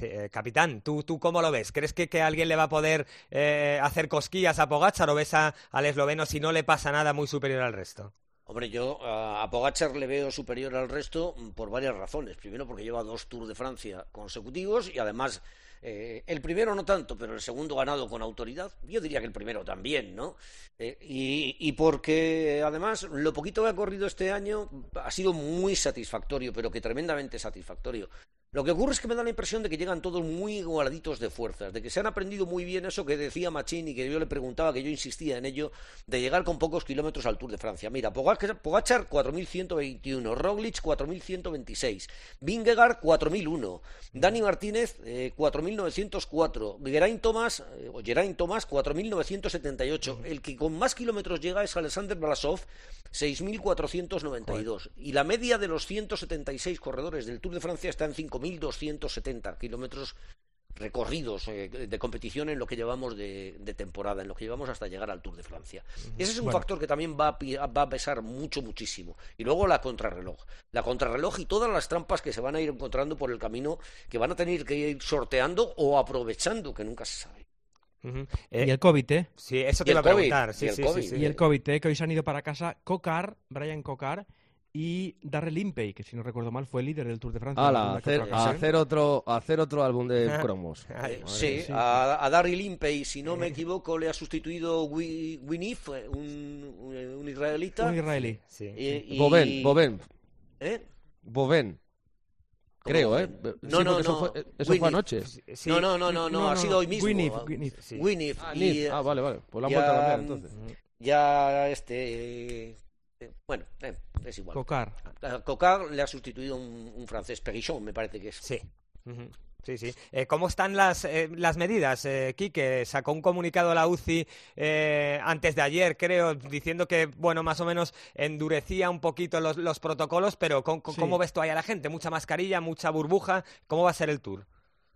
Eh, capitán, ¿tú, ¿tú cómo lo ves? ¿Crees que, que alguien le va a poder eh, hacer cosquillas a Pogachar o ves a, al esloveno si no le pasa nada muy superior al resto? Hombre, yo a Pogachar le veo superior al resto por varias razones. Primero porque lleva dos Tours de Francia consecutivos y además eh, el primero no tanto, pero el segundo ganado con autoridad. Yo diría que el primero también, ¿no? Eh, y, y, porque además lo poquito que ha corrido este año ha sido muy satisfactorio, pero que tremendamente satisfactorio. Lo que ocurre es que me da la impresión de que llegan todos muy igualaditos de fuerzas, de que se han aprendido muy bien eso que decía Machín y que yo le preguntaba, que yo insistía en ello, de llegar con pocos kilómetros al Tour de Francia. Mira, Pogachar 4.121, Roglic 4.126, Vingegaard 4.001, Dani Martínez 4.904, eh, Geraint Thomas, eh, o Geraint Thomas 4.978. El que con más kilómetros llega es Alexander Blasov 6.492. Y la media de los 176 corredores del Tour de Francia está en 5 1.270 kilómetros recorridos eh, de competición en lo que llevamos de, temporada, en lo que llevamos hasta llegar al Tour de Francia. Ese es un factor que también va a, va a, pesar mucho, muchísimo. Y luego la contrarreloj. La contrarreloj y todas las trampas que se van a ir encontrando por el camino, que van a tener que ir sorteando o aprovechando, que nunca se sabe. y el COVID, ¿eh? Sí, eso te iba a preguntar. Sí, y, el sí, COVID, y el COVID, ¿eh? Que hoy se han ido para casa Cocar, Brian Cocar, y Darrell Impey, que si no recuerdo mal fue el líder del Tour de Francia. a, hacer, otro, hacer otro álbum de cromos. sí, a, a Darrell Impey, si no me equivoco, le ha sustituido Winif, un, un, israelita. Un israelí, sí. Y, Boven, Boven. ¿Eh? Boven. Creo, ¿eh? No, no, no. Eso fue, eso fue anoche. Sí. No, no, no, no, no, ha sido hoy mismo. Winif. Winif, sí. Winif. Ah, y, ah, vale, vale. Pues la han vuelto a cambiar entonces. Ya, este eh, bueno, eh, es igual. Cocar. A Cocar le ha sustituido un, un francés, Perichon, me parece que es. Sí. Sí, sí. Eh, ¿Cómo están las, eh, las medidas? Eh, Quique sacó un comunicado a la UCI eh, antes de ayer, creo, diciendo que, bueno, más o menos endurecía un poquito los, los protocolos, pero ¿cómo, Sí. ¿cómo ves tú ahí a la gente? ¿Mucha mascarilla, mucha burbuja? ¿Cómo va a ser el tour?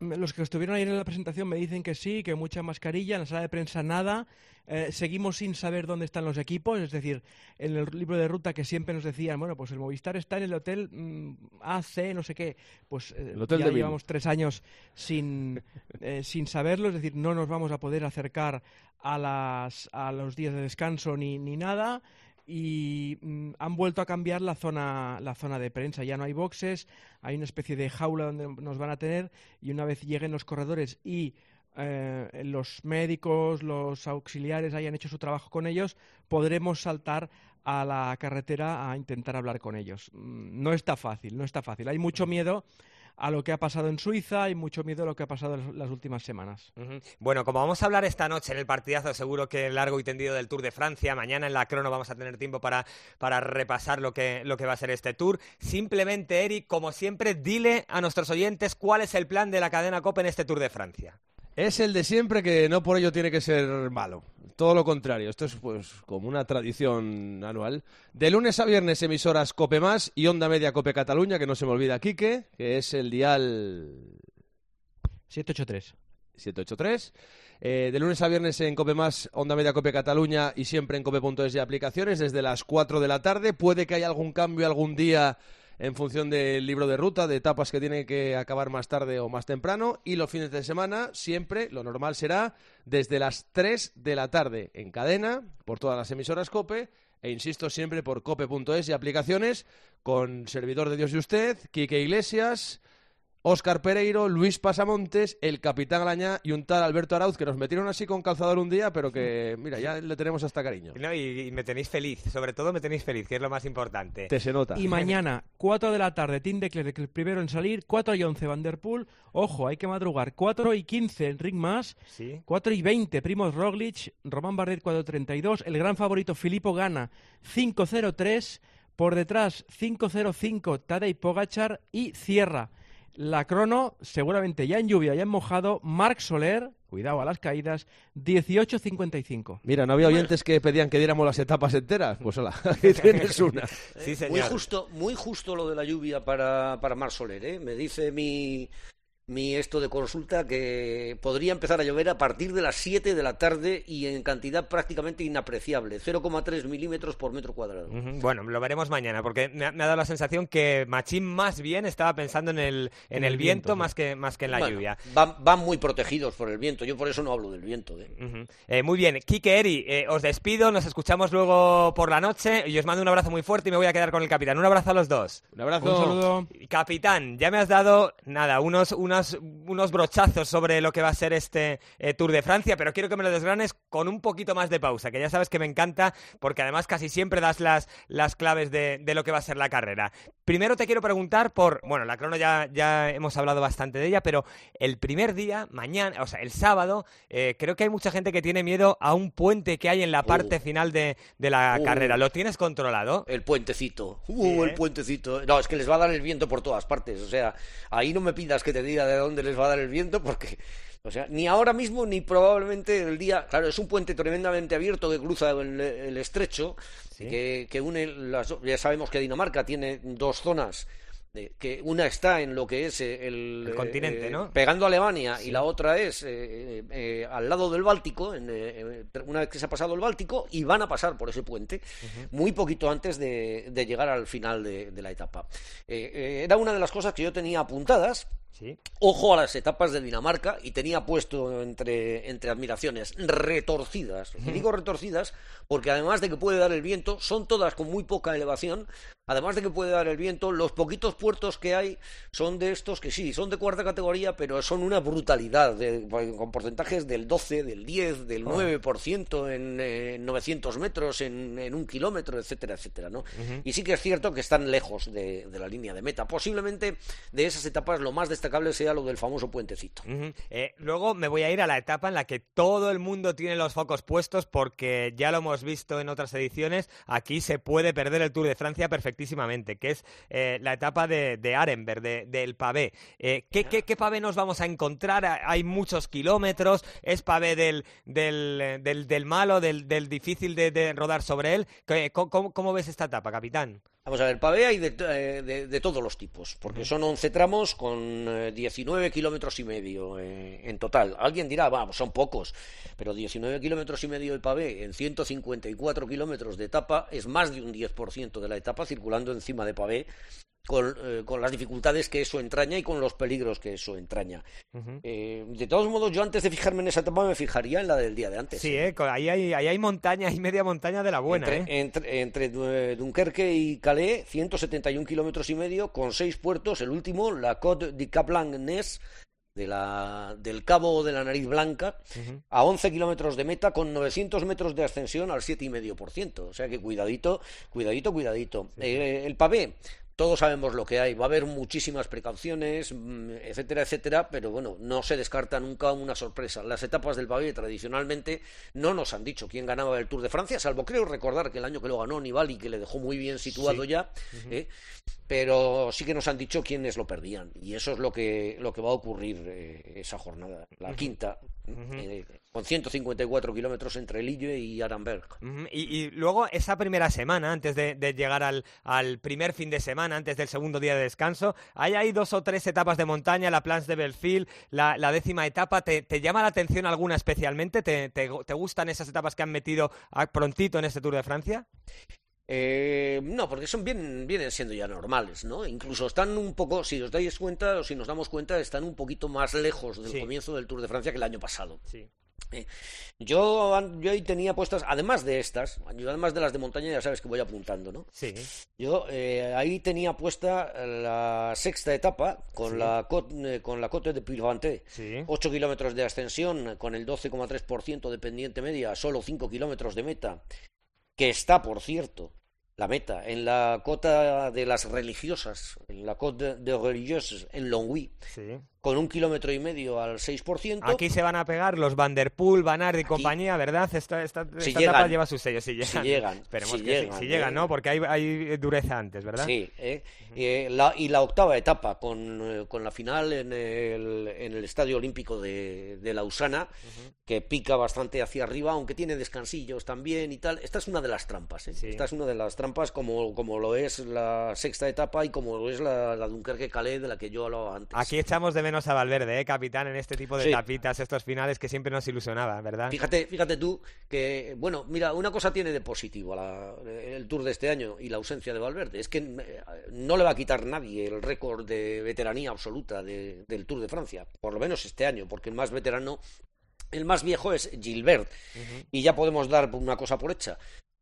Los que estuvieron ayer en la presentación me dicen que sí, que mucha mascarilla, en la sala de prensa nada. Eh, seguimos sin saber dónde están los equipos, es decir, en el libro de ruta que siempre nos decían, bueno, pues el Movistar está en el hotel mm, AC, no sé qué, pues eh, El hotel ya de llevamos tres años sin, eh, sin saberlo, es decir, no nos vamos a poder acercar a, las, a los días de descanso ni, ni nada y mm, han vuelto a cambiar la zona, la zona de prensa. Ya no hay boxes, hay una especie de jaula donde nos van a tener y una vez lleguen los corredores y eh, los médicos, los auxiliares hayan hecho su trabajo con ellos, podremos saltar a la carretera a intentar hablar con ellos. Mm, No está fácil, no está fácil. Hay mucho miedo a lo que ha pasado en Suiza y mucho miedo a lo que ha pasado en las últimas semanas. Bueno, como vamos a hablar esta noche en el partidazo, seguro que largo y tendido del Tour de Francia, mañana en la crono vamos a tener tiempo para, para repasar lo que, lo que va a ser este Tour. Simplemente, Eric, como siempre, dile a nuestros oyentes cuál es el plan de la cadena COPE en este Tour de Francia. Es el de siempre que no por ello tiene que ser malo. Todo lo contrario. Esto es pues como una tradición anual. De lunes a viernes emisoras Cope Más y Onda Media Cope Cataluña, que no se me olvida Quique, que es el dial 783. 783. Eh, de lunes a viernes en Cope Más, Onda Media Cope Cataluña y siempre en cope.es de aplicaciones desde las 4 de la tarde. Puede que haya algún cambio algún día en función del libro de ruta, de etapas que tiene que acabar más tarde o más temprano. Y los fines de semana, siempre, lo normal será desde las 3 de la tarde en cadena, por todas las emisoras Cope. E insisto siempre por cope.es y aplicaciones con servidor de Dios y usted, Quique Iglesias, Óscar Pereiro, Luis Pasamontes, el capitán Alañá y un tal Alberto Arauz que nos metieron así con calzador un día, pero que, mira, ya le tenemos hasta cariño. No, y, y me tenéis feliz, sobre todo me tenéis feliz, que es lo más importante. Te se nota. Y mañana, 4 de la tarde, Tim de Klerk, el primero en salir, 4 y 11 Van Der Poel, ojo, hay que madrugar, 4 y 15 Enric Mas, Sí. 4 y 20 Primoz Roglic, Román Bardet 4.32, el gran favorito Filippo Gana 5.03, por detrás 5.05 Tadej Pogachar y cierra la crono, seguramente ya en lluvia, ya en mojado, Marc Soler, cuidado a las caídas, 18.55. Mira, no había oyentes que pedían que diéramos las etapas enteras. Pues hola, aquí tienes una. Sí, Muy justo, muy justo lo de la lluvia para, para Mar Soler, ¿eh? Me dice mi, mi esto de consulta que podría empezar a llover a partir de las 7 de la tarde y en cantidad prácticamente inapreciable, 0,3 milímetros por metro cuadrado. Bueno, lo veremos mañana, porque me ha, dado la sensación que Machín más bien estaba pensando en el, en, el, viento, más, que, más que en la lluvia. Van, muy protegidos por el viento, yo por eso no hablo del viento. ¿eh? Eh, muy bien, Kike Eri, eh, os despido, nos escuchamos luego por la noche y os mando un abrazo muy fuerte y me voy a quedar con el capitán. Un abrazo a los dos. Un abrazo. Un saludo. Capitán, ya me has dado, nada, unos, unos, unos brochazos sobre lo que va a ser este Tour de Francia, pero quiero que me lo desgranes con un poquito más de pausa, que ya sabes que me encanta, porque además casi siempre das las, las claves de, de lo que va a ser la carrera. Primero te quiero preguntar por, bueno, la crono ya, ya hemos hablado bastante de ella, pero el primer día, mañana, o sea, el sábado, eh, creo que hay mucha gente que tiene miedo a un puente que hay en la parte final de, la carrera. ¿Lo tienes controlado? El puentecito. Uh, el ¿eh? puentecito. No, es que les va a dar el viento por todas partes. O sea, ahí no me pidas que te diga de dónde les va a dar el viento porque... O sea, ni ahora mismo ni probablemente el día. Claro, es un puente tremendamente abierto que cruza el, estrecho, que, que, une las. Ya sabemos que Dinamarca tiene dos zonas que una está en lo que es eh, el, continente, eh, ¿no? Pegando a Alemania y la otra es eh, al lado del Báltico, en, una vez que se ha pasado el Báltico, y van a pasar por ese puente muy poquito antes de, llegar al final de, de la etapa. era una de las cosas que yo tenía apuntadas Ojo a las etapas de Dinamarca y tenía puesto entre, entre admiraciones retorcidas. Y digo retorcidas porque además de que puede dar el viento, son todas con muy poca elevación. Además de que puede dar el viento, los poquitos puertos que hay son de estos que sí, son de cuarta categoría, pero son una brutalidad, con porcentajes del 12, del 10, del 9% en 900 metros, en, un kilómetro, etcétera, etcétera. ¿no? Y sí que es cierto que están lejos de, de la línea de meta. Posiblemente de esas etapas lo más destacable sea lo del famoso puentecito. Eh, luego me voy a ir a la etapa en la que todo el mundo tiene los focos puestos porque ya lo hemos visto en otras ediciones, aquí se puede perder el Tour de Francia perfectísimamente, que es eh, la etapa de, de Arenberg, del pavé. Eh, ¿qué, qué, pavé nos vamos a encontrar? Hay muchos kilómetros, es pavé del, del, del, malo, del, difícil de, rodar sobre él. ¿Cómo ves esta etapa, capitán? Vamos a ver, pavé hay de, eh, de, todos los tipos, porque son 11 tramos con 19 eh, kilómetros y medio eh, en total. Alguien dirá, vamos, son pocos, pero 19 kilómetros y medio de pavé en 154 kilómetros de etapa es más de un 10% de la etapa circulando encima de pavé eh, con, las dificultades que eso entraña y con los peligros que eso entraña. Eh, de todos modos, yo antes de fijarme en esa etapa me fijaría en la del día de antes. Sí, ¿eh? ahí, hay, ahí hay montaña, hay media montaña de la buena. Entre, entre, Dunkerque y Calais, 171 kilómetros y medio, con seis puertos. El último, la Côte de Cap Ness, de la, del Cabo de la Nariz Blanca, a 11 kilómetros de meta, con 900 metros de ascensión al 7,5%. O sea que cuidadito, cuidadito, cuidadito. el pavé todos sabemos lo que hay, va a haber muchísimas precauciones, mm, etcétera, etcétera, pero bueno, no se descarta nunca una sorpresa. Las etapas del pavé tradicionalmente no nos han dicho quién ganaba el Tour de Francia, salvo creo recordar que el año que lo ganó Nibali, que le dejó muy bien situado ya, ¿eh? pero sí que nos han dicho quiénes lo perdían, y eso es lo que, lo que va a ocurrir eh, esa jornada, la quinta, eh, con 154 kilómetros entre Lille y Arenberg. y, luego esa primera semana, antes de, llegar al, al, primer fin de semana, antes del segundo día de descanso, hay, hay dos o tres etapas de montaña, la Plans de Belfield, la, décima etapa. ¿Te, llama la atención alguna especialmente? ¿Te, te, gustan esas etapas que han metido prontito en este Tour de Francia? Eh, no, porque son bien, vienen siendo ya normales, ¿no? Incluso están un poco, si os dais cuenta o si nos damos cuenta, están un poquito más lejos del comienzo del Tour de Francia que el año pasado. Sí. Eh, yo, yo ahí tenía puestas, además de estas, además de las de montaña, ya sabes que voy apuntando, ¿no? Sí. Yo eh, ahí tenía puesta la sexta etapa con, la, eh, con la Cote de Pilvanté. Sí. 8 kilómetros de ascensión con el 12,3% de pendiente media, solo 5 kilómetros de meta. Que está, por cierto, la meta en la cota de las religiosas, en la cota de religiosas en Longwy. Sí con un kilómetro y medio al 6%. Aquí se van a pegar los Van Der Poel, Van Aert y compañía, ¿verdad? Esta, esta, etapa lleva sus sellos, si llegan. Si llegan, Esperemos si que llegan, si, llegan, ¿no? Porque hay, hay, dureza antes, ¿verdad? Sí, ¿eh? eh la, y la octava etapa con, eh, con la final en el, en el Estadio Olímpico de, de Lausana, que pica bastante hacia arriba, aunque tiene descansillos también y tal. Esta es una de las trampas, ¿eh? Esta es una de las trampas como, como lo es la sexta etapa y como lo es la, la Dunkerque-Calais de la que yo hablaba antes. Aquí echamos de menos a Valverde, ¿eh, capitán, en este tipo de tapitas, estos finales que siempre nos ilusionaba, ¿verdad? Fíjate, fíjate tú que, bueno, mira, una cosa tiene de positivo el Tour de este año y la ausencia de Valverde, es que eh, no le va a quitar nadie el récord de veteranía absoluta del Tour de Francia, por lo menos este año, porque el más veterano el más viejo es Gilbert. Y ya podemos dar una cosa por hecha.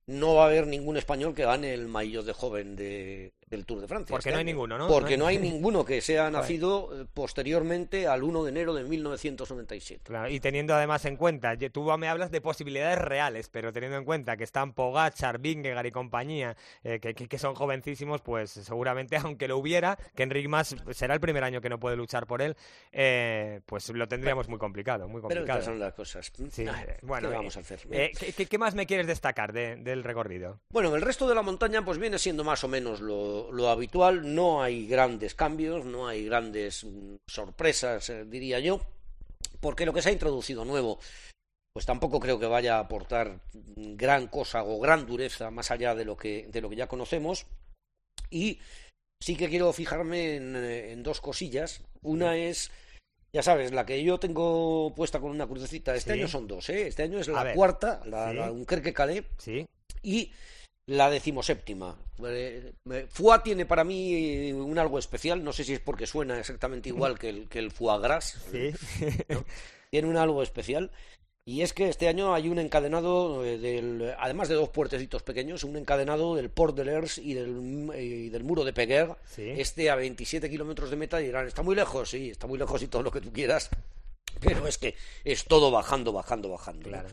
No va a haber ningún español que gane el maillot de joven de, del Tour de Francia. Porque este no hay ninguno, ¿no? Porque no hay, ninguno que sea nacido eh, posteriormente al 1 de enero de 1997. Claro, y teniendo además en cuenta, tú me hablas de posibilidades reales, pero teniendo en cuenta que están Pogachar, Vingegaard y compañía, eh, que, son jovencísimos, pues seguramente, aunque lo hubiera, que Enric Mas será el primer año que no puede luchar por él, eh, pues lo tendríamos muy complicado, muy complicado. Pero estas son las cosas. Sí, bueno, ¿qué vamos a hacer? ¿qué, más me quieres destacar del recorrido? Bueno, el resto de la montaña pues viene siendo más o menos lo lo, habitual, no hay grandes cambios, no hay grandes mm, sorpresas, eh, diría yo, porque lo que se ha introducido nuevo, pues tampoco creo que vaya a aportar gran cosa o gran dureza más allá de lo que, de lo que ya conocemos. Y sí que quiero fijarme en, eh, dos cosillas. Una es, ya sabes, la que yo tengo puesta con una crucecita. Este año son dos, ¿eh? Este año es la cuarta, la, ¿Sí? un Calais. Sí. Y la decimoséptima. Fua tiene para mí un algo especial, no sé si es porque suena exactamente igual que el, que el foie gras. Tiene un algo especial. Y es que este año hay un encadenado, eh, del, además de dos puertecitos pequeños, un encadenado del Port de Lers y del, y del muro de Peguer, este a 27 kilómetros de meta, y dirán, está muy lejos, sí, está muy lejos y todo lo que tú quieras, pero es que es todo bajando, bajando, bajando. Claro.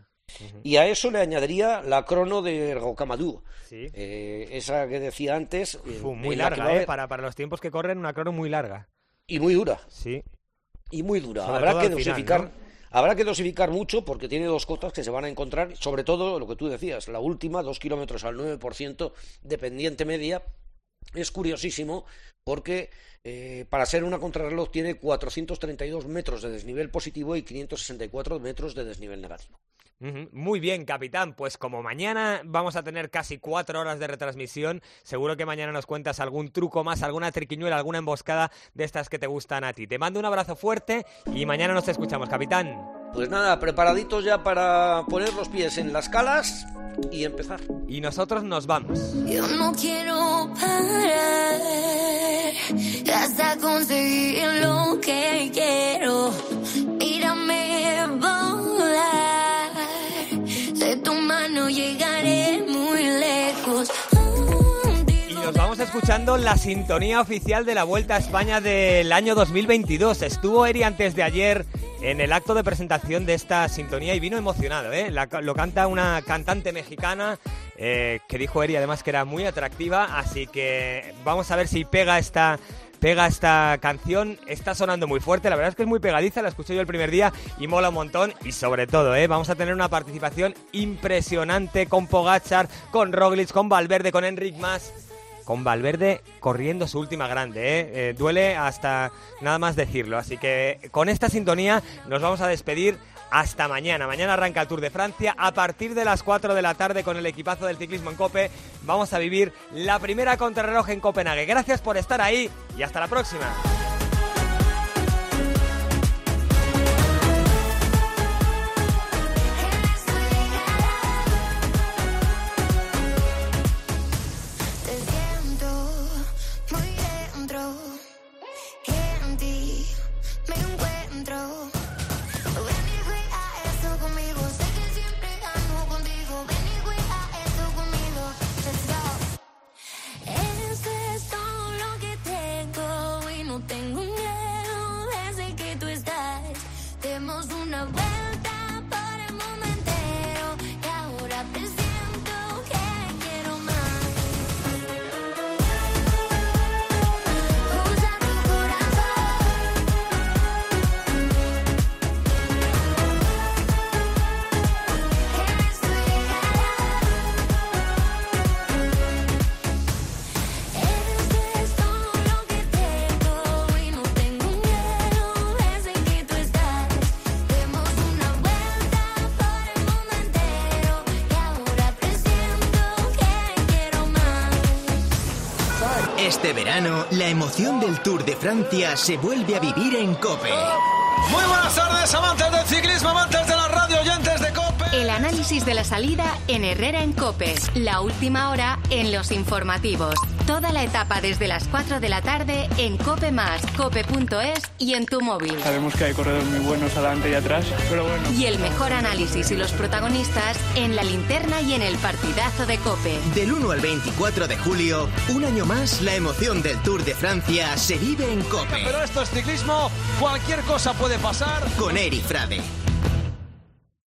Y a eso le añadiría la crono de Rocamadour, eh, esa que decía antes. Eh, muy larga, eh, para, para los tiempos que corren, una crono muy larga. Y muy dura. Sí. Y muy dura. habrá que dosificar. Habrá que dosificar mucho porque tiene dos cotas que se van a encontrar, sobre todo lo que tú decías, la última, dos kilómetros al 9% de pendiente media, es curiosísimo porque para ser una contrarreloj tiene 432 metros de desnivel positivo y 564 metros de desnivel negativo. Muy bien, capitán. Pues como mañana vamos a tener casi cuatro horas de retransmisión, seguro que mañana nos cuentas algún truco más, alguna triquiñuela, alguna emboscada de estas que te gustan a ti. Te mando un abrazo fuerte y mañana nos escuchamos, capitán. Pues nada, preparaditos ya para poner los pies en las calas y empezar. Y nosotros nos vamos. Yo no quiero parar hasta conseguir lo que quiero. Escuchando la sintonía oficial de la Vuelta a España del año 2022. Estuvo Eri antes de ayer en el acto de presentación de esta sintonía y vino emocionado. ¿eh? lo canta una cantante mexicana eh, que dijo Eri además que era muy atractiva, así que vamos a ver si pega esta pega esta canción. Está sonando muy fuerte, la verdad es que es muy pegadiza, la escuché yo el primer día y mola un montón. Y sobre todo, ¿eh? vamos a tener una participación impresionante con Pogachar, con Roglic, con Valverde, con Enric Mas. Con Valverde corriendo su última grande, ¿eh? ¿eh? duele hasta nada más decirlo. Así que con esta sintonía nos vamos a despedir hasta mañana. Mañana arranca el Tour de Francia. A partir de las 4 de la tarde con el equipazo del ciclismo en Cope vamos a vivir la primera contrarreloj en Copenhague. Gracias por estar ahí y hasta la próxima. Verano, la emoción del Tour de Francia se vuelve a vivir en Cope. Muy buenas tardes, amantes del ciclismo, amantes de la radio, oyentes de Cope. El análisis de la salida en Herrera en Cope. La última hora en los informativos. Toda la etapa desde las 4 de la tarde en Cope Más, cope.es y en tu móvil. Sabemos que hay corredores muy buenos adelante y atrás, pero bueno. Y el mejor análisis y los protagonistas en la linterna y en el partidazo de Cope. Del 1 al 24 de julio, un año más, la emoción del Tour de Francia se vive en Cope. Pero esto es ciclismo, cualquier cosa puede pasar. Con Eri Frade.